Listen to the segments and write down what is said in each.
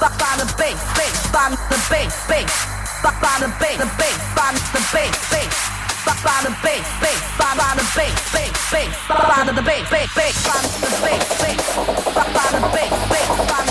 bass, find the bass, bass, find the bass, bass, find the bass, the bass, find the bass, bass. Find the bass, bass, find the bass, bass, bass, find the bass, bass, bass, find the bass, bass, find the bass, bass, find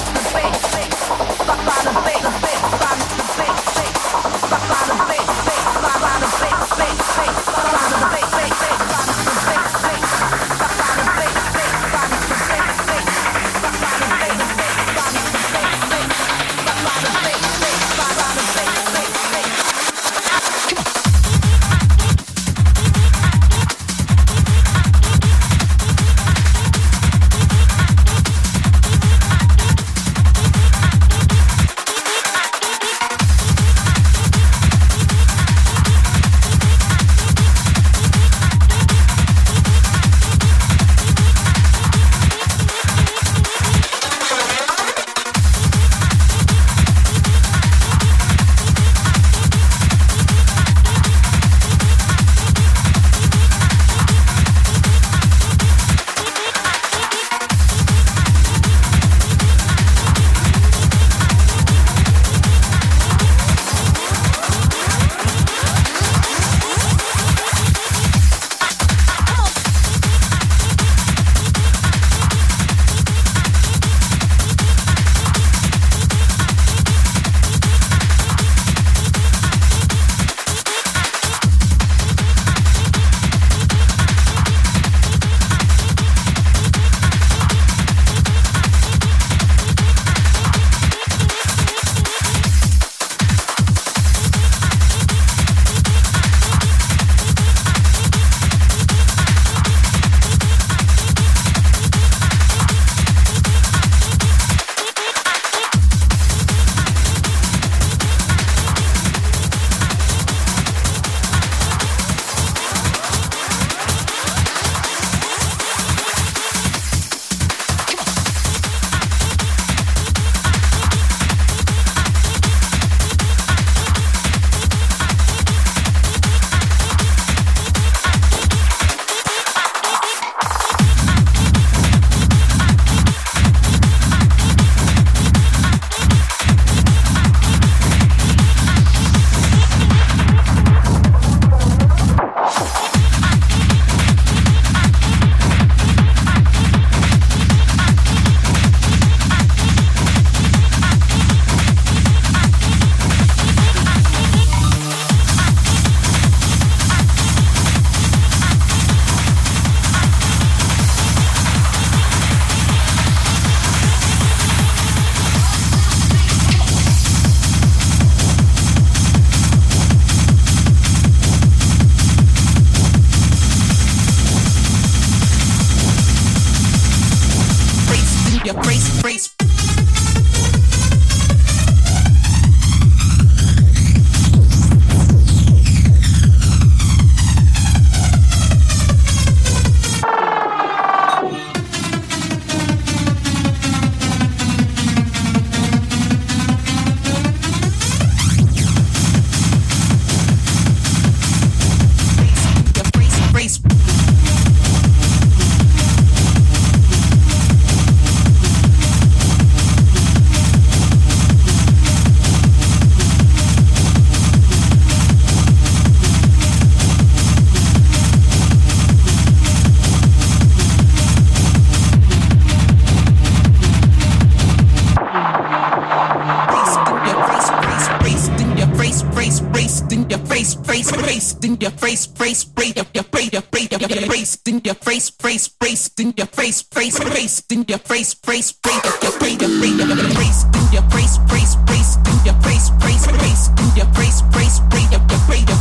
in your face, face, face, your face, your face, your face, in your face, face, face, in your face, face, face, in your face, face, face, your face, your face, your face, in your face, face, face, in your face, face, face, in your face, face, face, your face, your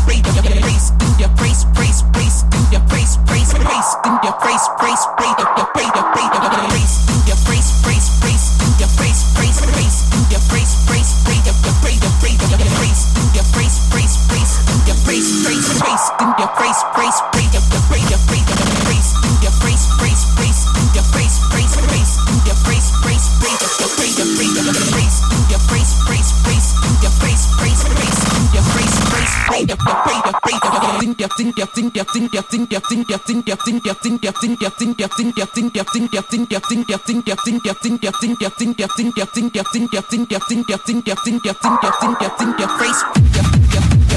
Face.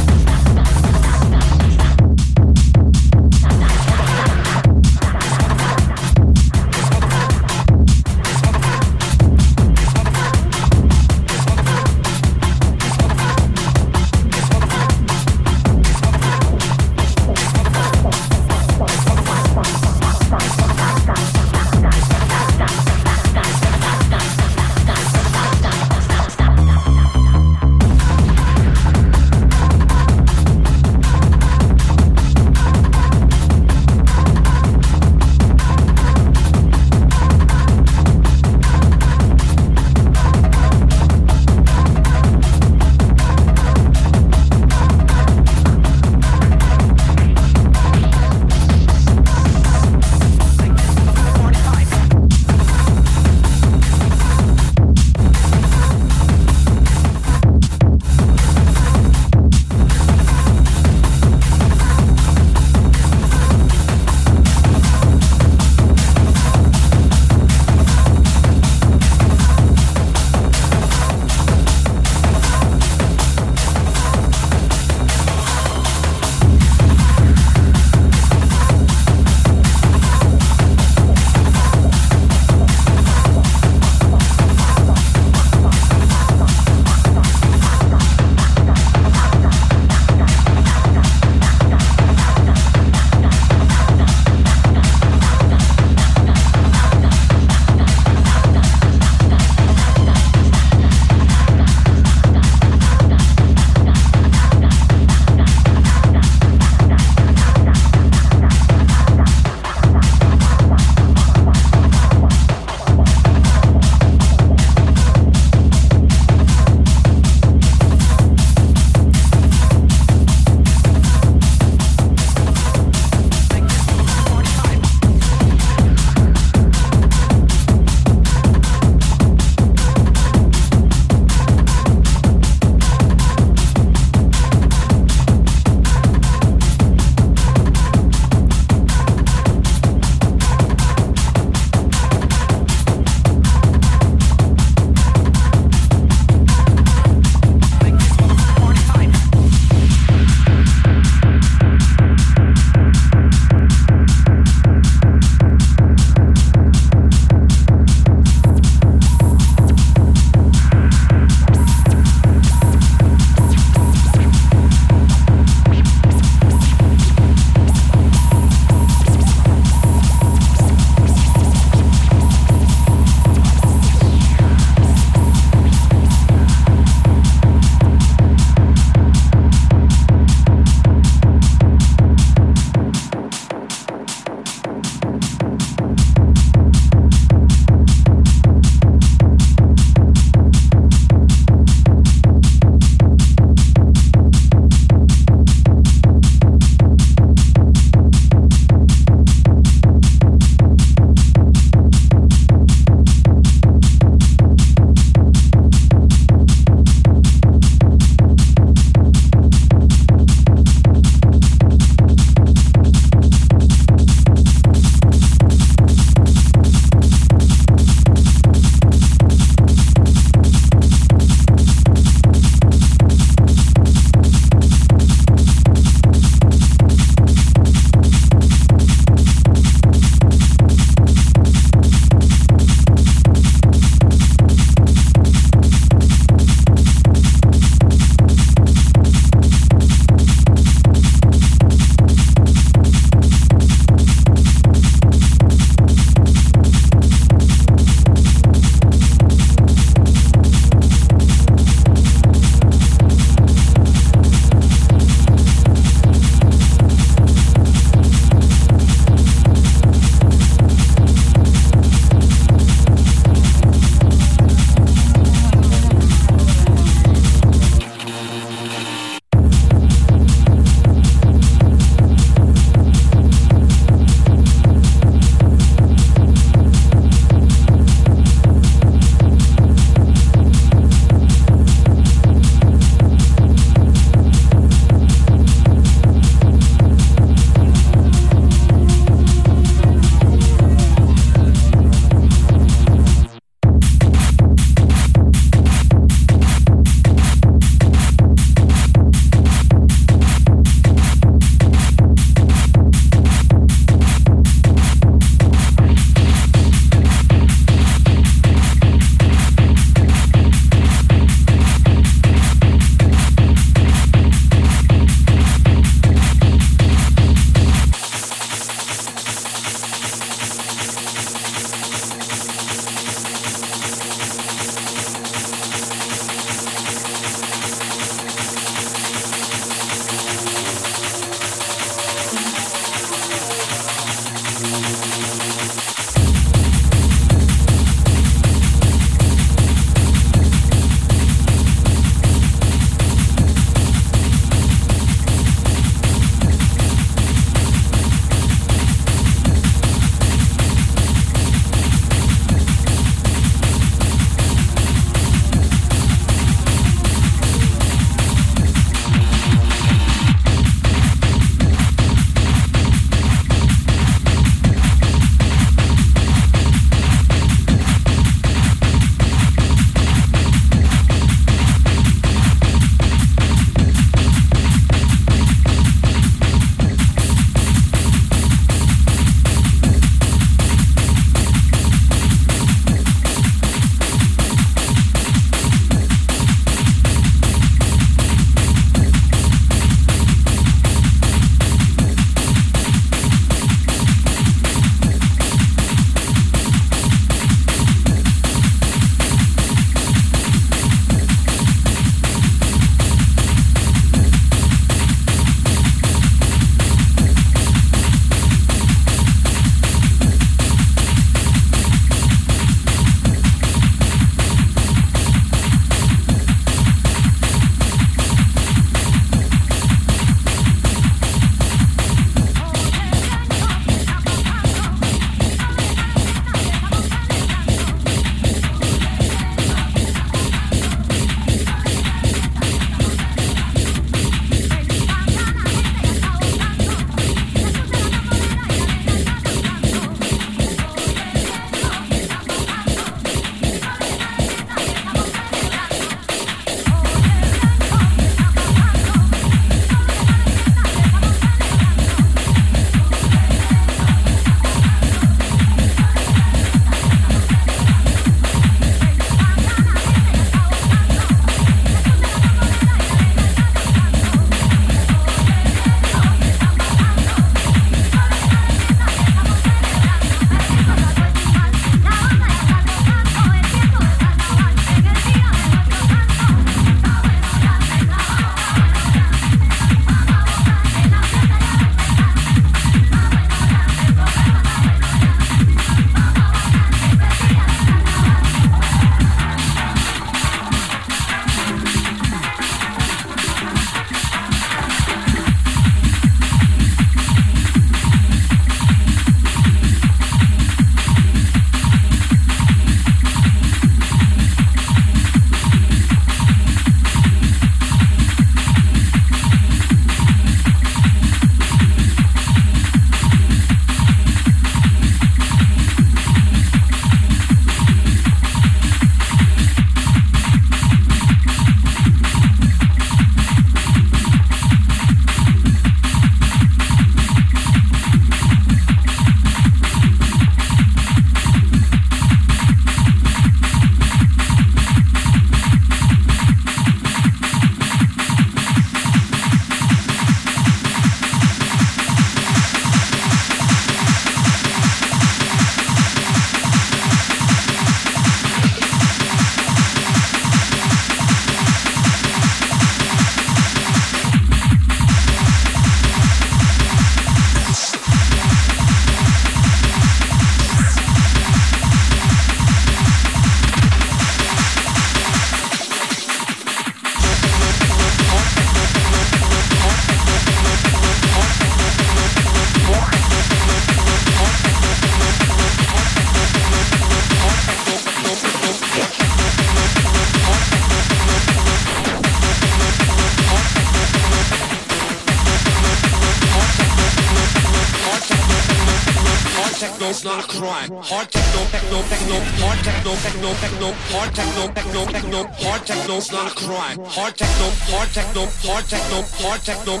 Techno, techno, hard techno's not a crime. Hard techno, hard techno, hard techno, hard techno,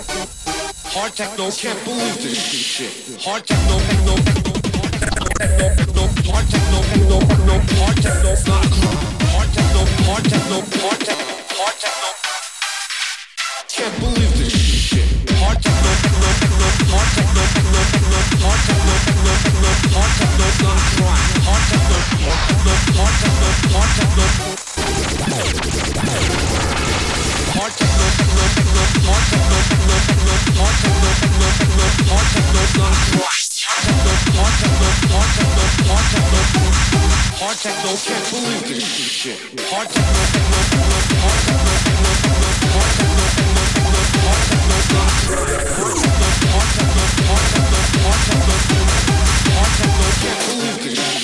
hard techno. Can't believe this shit. Hard techno, techno, techno, techno, techno, hard techno, techno, techno, hard techno's not a crime. Hard techno, hard techno, hard techno, hard techno. Can't believe this shit. Hard techno, techno, techno, hard techno, techno, techno, hard techno, techno, techno, hard techno's not a crime. Hard techno, hard techno, hard techno, hard techno. Hard can't believe this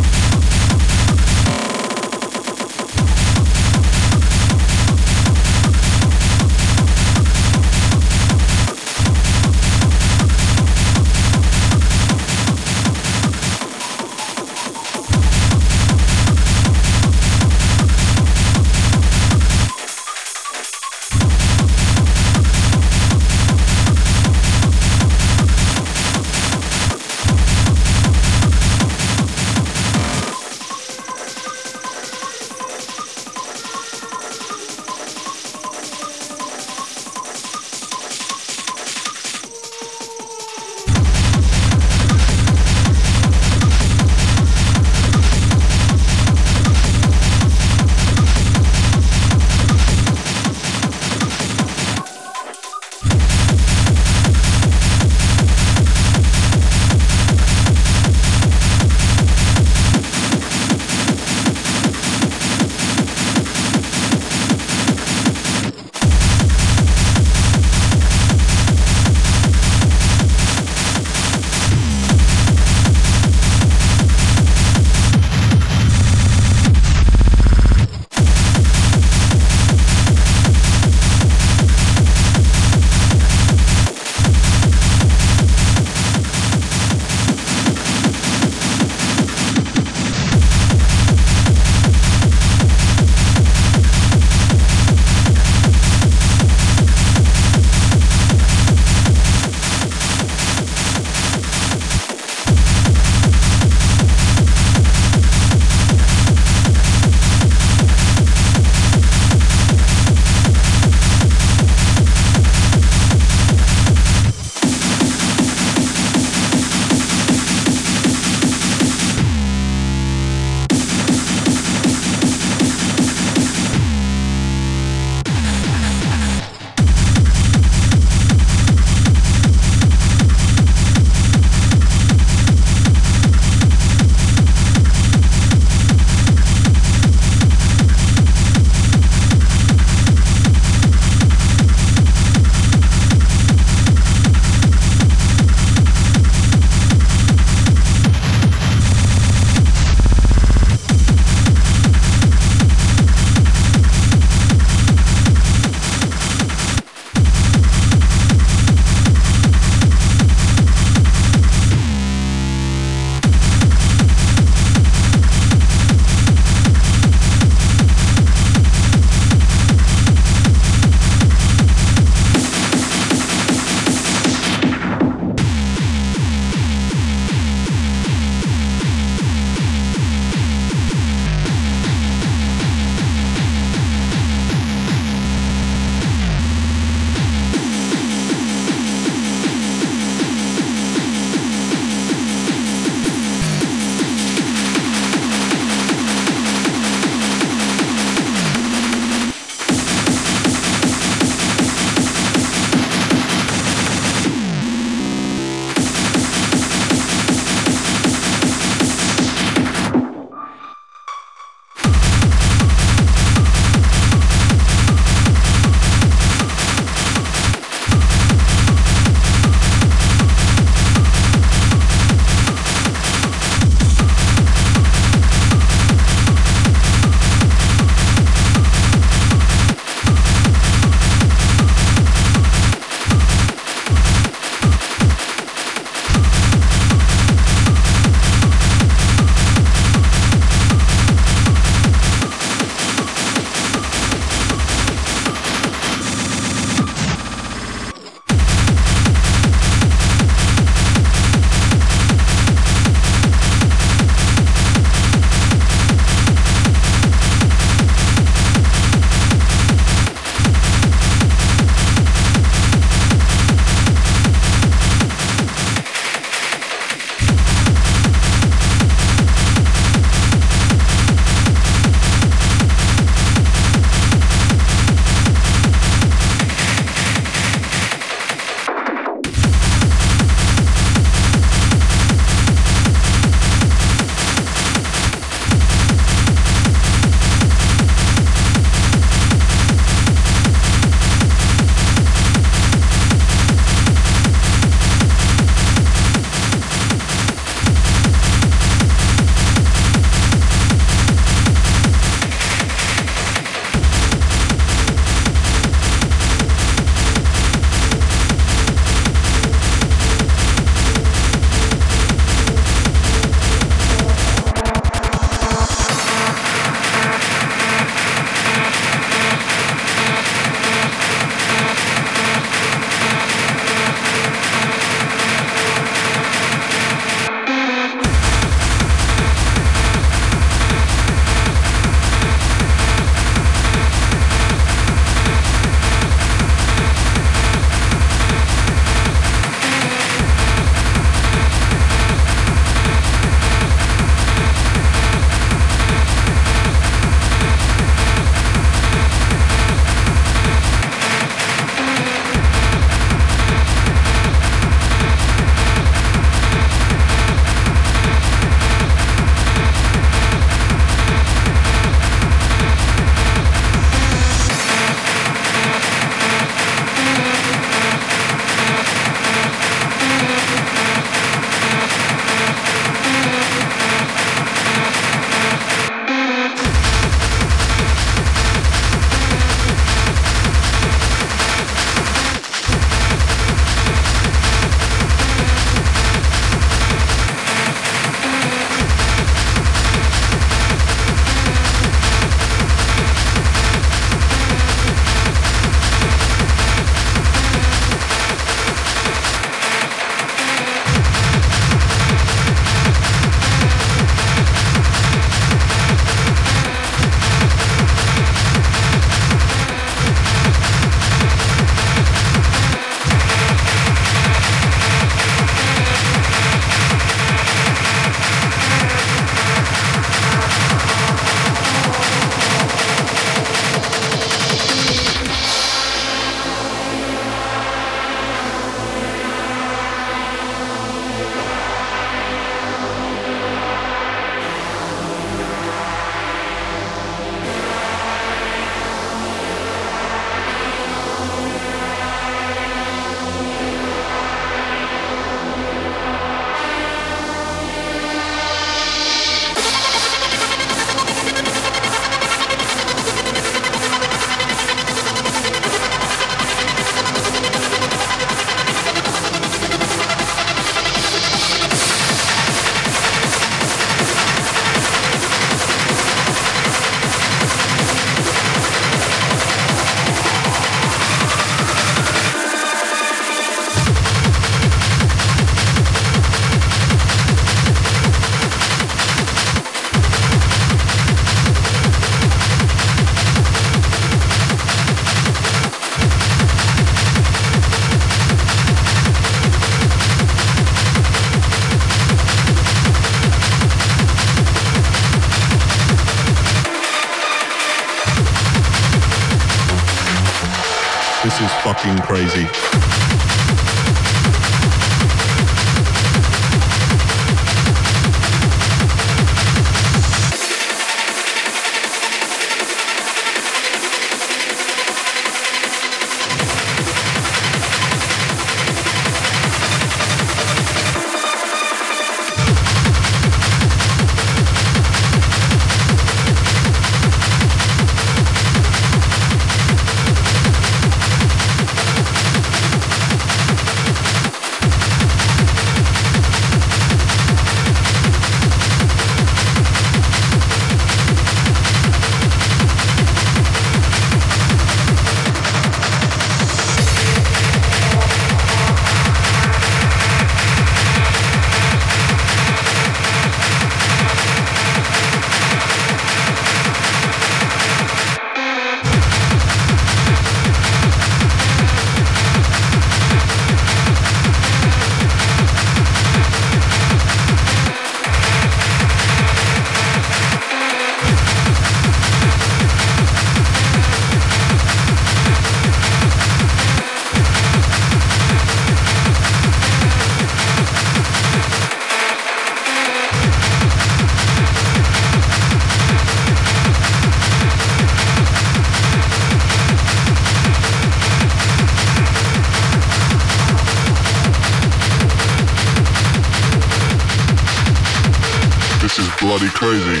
crazy.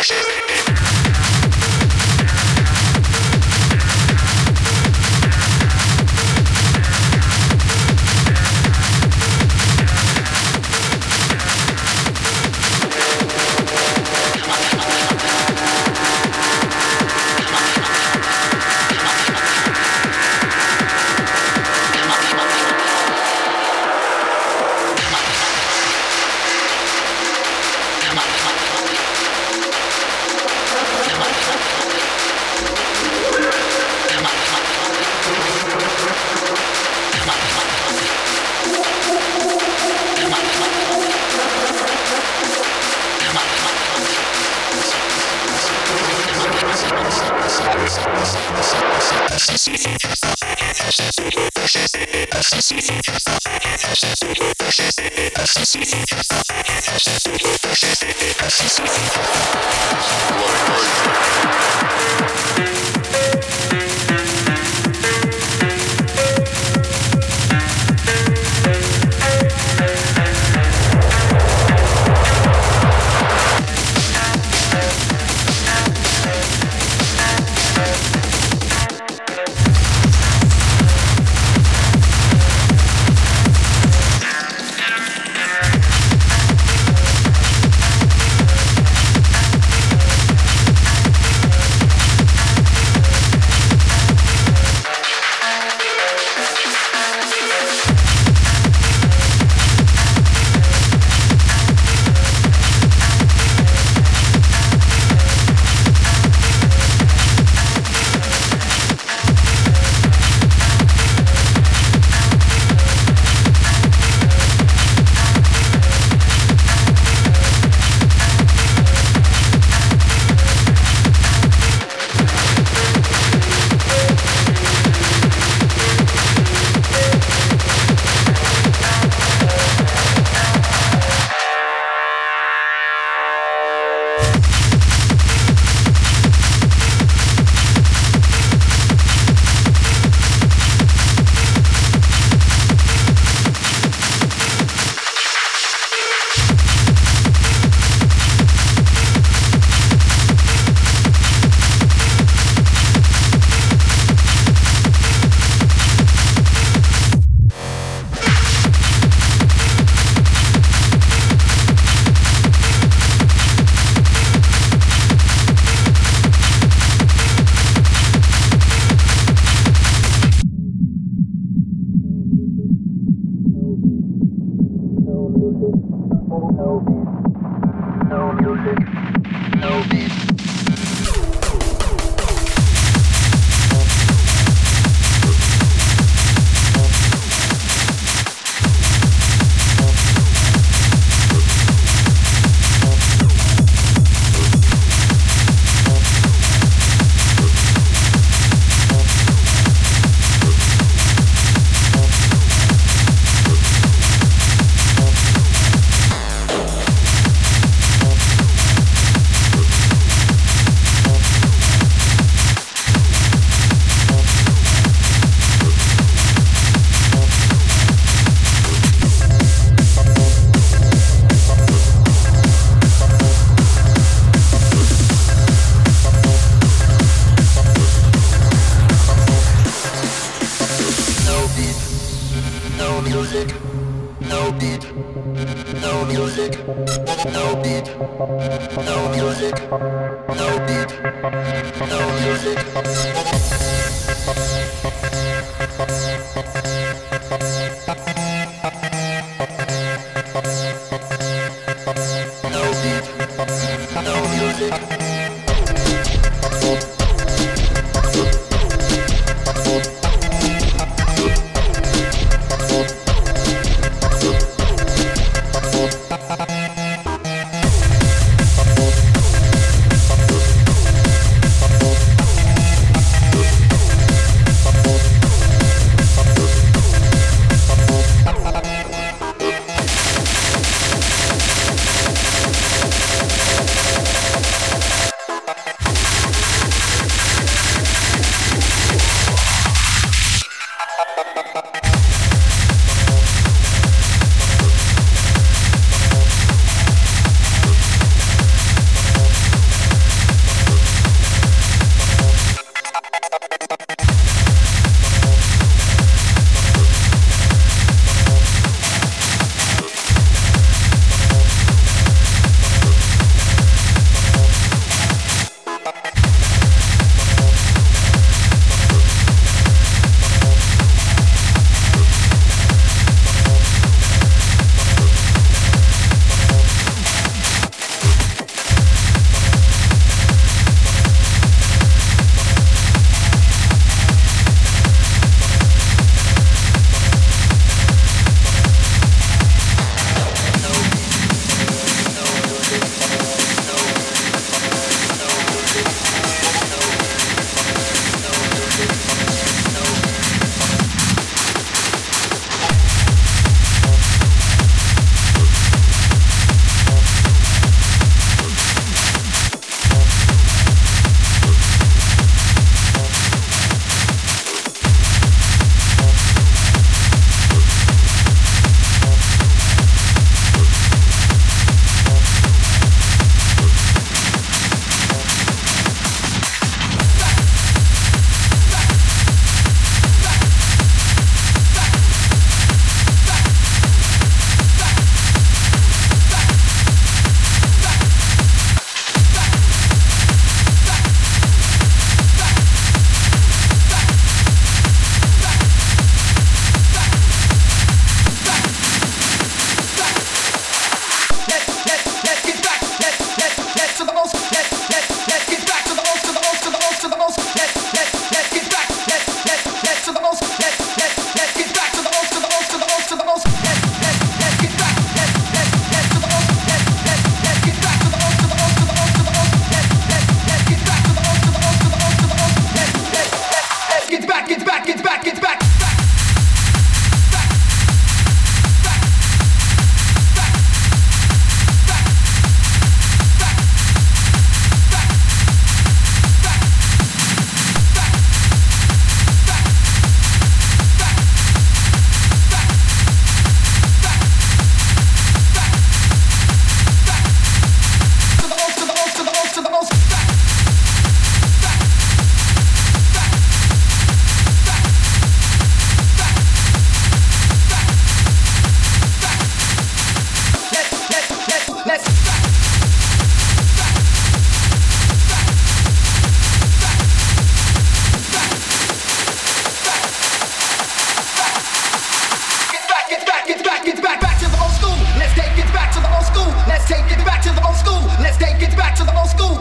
Action. no music, no beat, no music, no beat, no music, no beat, no music.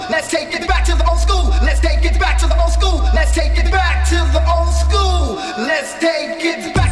Let's take it back to the old school. Let's take it back to the old school. Let's take it back to the old school. Let's take it back.